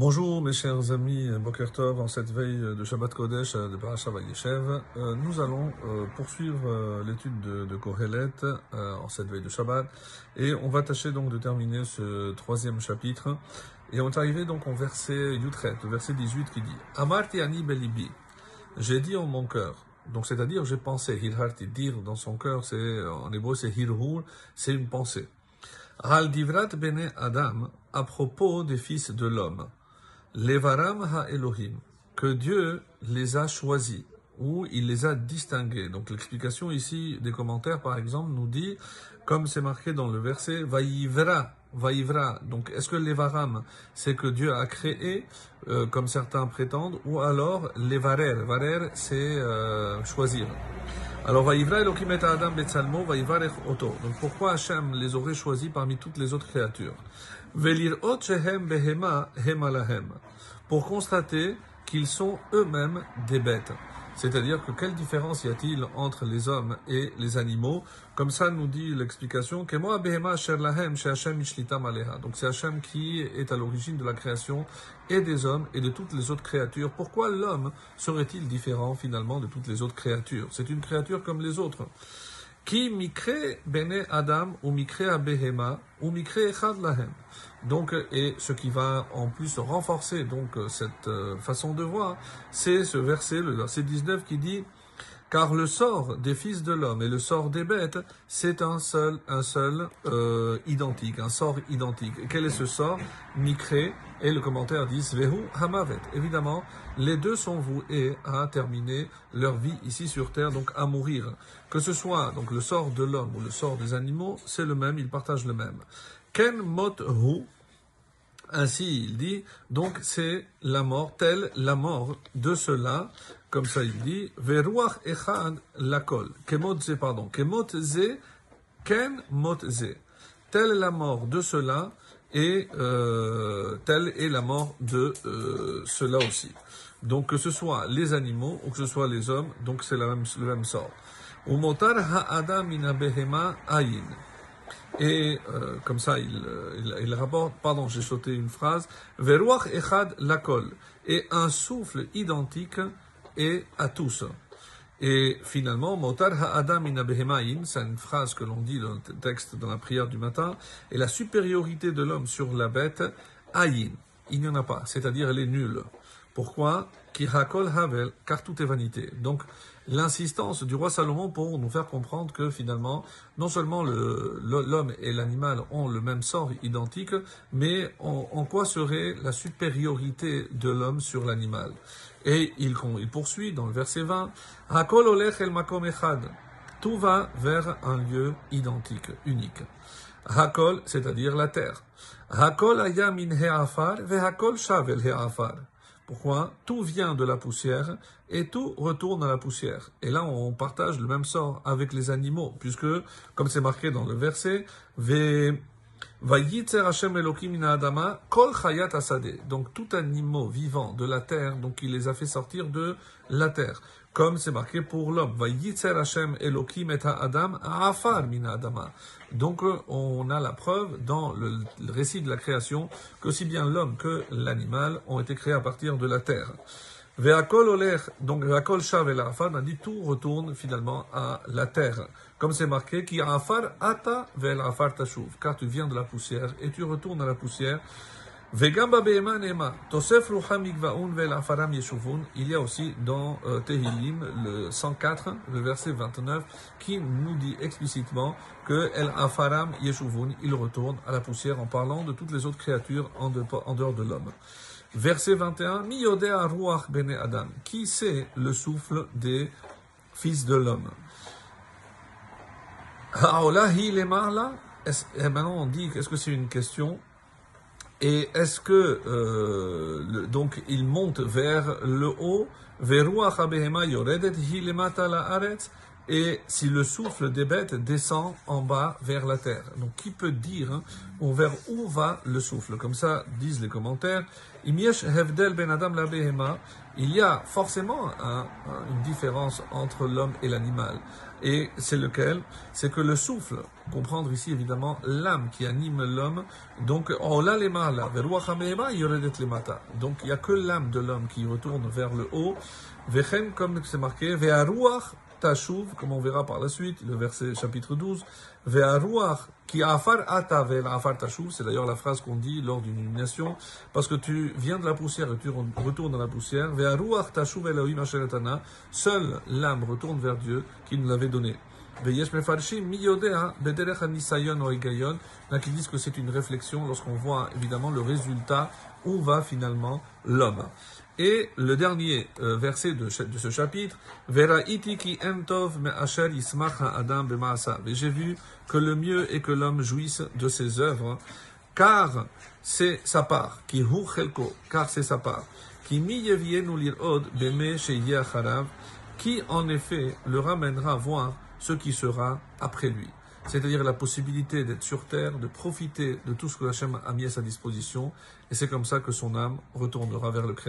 Bonjour mes chers amis Boker Tov, en cette veille de Shabbat Kodesh de Parashat Vayeshev, euh, nous allons euh, poursuivre euh, l'étude de, de Kohelet en cette veille de Shabbat. Et on va tâcher donc de terminer ce troisième chapitre. Et on est arrivé donc au verset Yutret, verset 18 qui dit Amarti ani belibi, j'ai dit en mon cœur, donc c'est-à-dire j'ai pensé, hirharti, dire dans son cœur, c'est en hébreu c'est hirhur, c'est une pensée. Hal divrat Adam, à propos des fils de l'homme. Levaram ha Elohim, que Dieu les a choisis, ou il les a distingués. Donc l'explication ici des commentaires, par exemple, nous dit, comme c'est marqué dans le verset, Vaïvra, Vaïvra. Donc est-ce que Levaram, c'est que Dieu a créé, euh, comme certains prétendent, ou alors Levarer. Varer, c'est euh, choisir. Alors, Vaïvra Elohim et Adam Betzalmo, Vaïvarech Oto. Donc, pourquoi Hachem les aurait choisis parmi toutes les autres créatures? Velirot Shehem Behema Hemalahem. Pour constater qu'ils sont eux-mêmes des bêtes. C'est-à-dire que quelle différence y a-t-il entre les hommes et les animaux? Comme ça nous dit l'explication Donc c'est Hashem qui est à l'origine de la création et des hommes et de toutes les autres créatures. Pourquoi l'homme serait-il différent finalement de toutes les autres créatures? C'est une créature comme les autres. Qui mikre bene Adam ou mikre behema ou mikre echad lahem. Donc, et ce qui va en plus renforcer donc cette euh, façon de voir, c'est ce verset, le verset 19 qui dit car le sort des fils de l'homme et le sort des bêtes, c'est un seul, un seul euh, identique, un sort identique. Et quel est ce sort? Mikré, et le commentaire dit Svehu Hamavet. Évidemment, les deux sont voués à terminer leur vie ici sur terre, donc à mourir. Que ce soit donc le sort de l'homme ou le sort des animaux, c'est le même, ils partagent le même. Ken mot hu, ainsi il dit, donc c'est la mort, telle la mort de cela, comme ça il dit, veruach echad lakol, kemot pardon, kemot ze, ken mot ze, telle la mort de cela, et euh, telle est la mort de euh, cela aussi. Donc que ce soit les animaux ou que ce soit les hommes, donc c'est le même sort. Umotar ha'adam behema ayin. Et euh, comme ça, il, il, il, rapporte, pardon, j'ai sauté une phrase, Veruach echad lakol, et un souffle identique est à tous. Et finalement, Motar ha'adam in c'est une phrase que l'on dit dans le texte, dans la prière du matin, et la supériorité de l'homme sur la bête, ayin, il n'y en a pas, c'est-à-dire elle est nulle. Pourquoi car tout est vanité. Donc, l'insistance du roi Salomon pour nous faire comprendre que finalement, non seulement l'homme et l'animal ont le même sort identique, mais en, quoi serait la supériorité de l'homme sur l'animal? Et il, poursuit dans le verset 20, Hakol olech el makom echad. Tout va vers un lieu identique, unique. Hakol, c'est-à-dire la terre. Hakol aya min he'afar, ve hakol shavel he'afar. Pourquoi Tout vient de la poussière et tout retourne à la poussière. Et là, on partage le même sort avec les animaux, puisque, comme c'est marqué dans le verset, donc tout animal vivant de la terre, donc il les a fait sortir de la terre comme c'est marqué pour l'homme. Donc on a la preuve dans le, récit de la création que aussi bien l'homme que l'animal ont été créés à partir de la terre. Donc Ve'akol shav et l'afar, on dit tout retourne finalement à la terre. Comme c'est marqué, qui afar ata ve'elafar tashuv, car tu viens de la poussière et tu retournes à la poussière. Il y a aussi dans euh, Tehillim, le 104, le verset 29, qui nous dit explicitement que El Afaram Yeshuvun, il retourne à la poussière en parlant de toutes les autres créatures en, dehors de l'homme. Verset 21, Mi Ruach Bene Adam. Qui c'est le souffle des fils de l'homme? Et maintenant on dit, est-ce que c'est une question et est-ce que euh, donc il monte vers le haut, et si le souffle des bêtes descend en bas vers la terre. Donc qui peut dire hein, vers où va le souffle? Comme ça disent les commentaires. ben Il y a forcément une différence entre l'homme et l'animal. Et c'est lequel? C'est que le souffle, comprendre ici évidemment l'âme qui anime l'homme, donc les Donc il n'y a que l'âme de l'homme qui retourne vers le haut. comme c'est marqué, Tashuv, comme on verra par la suite, le verset chapitre 12, Ve'aruach qui afar ata afar tashuv, c'est d'ailleurs la phrase qu'on dit lors d'une illumination, parce que tu viens de la poussière et tu retournes dans la poussière, Ve'aruach tashuv Elohim asheretana, seule l'âme retourne vers Dieu qui nous l'avait donné. Ve'yesh qui disent que c'est une réflexion lorsqu'on voit évidemment le résultat où va finalement l'homme. Et le dernier euh, verset de, ce chapitre, j'ai vu que le mieux est que l'homme jouisse de ses œuvres, car c'est sa part, qui hu car c'est sa part, qui mi qui en effet le ramènera voir ce qui sera après lui c'est-à-dire la possibilité d'être sur terre, de profiter de tout ce que Hachem a mis à sa disposition, et c'est comme ça que son âme retournera vers le Créateur.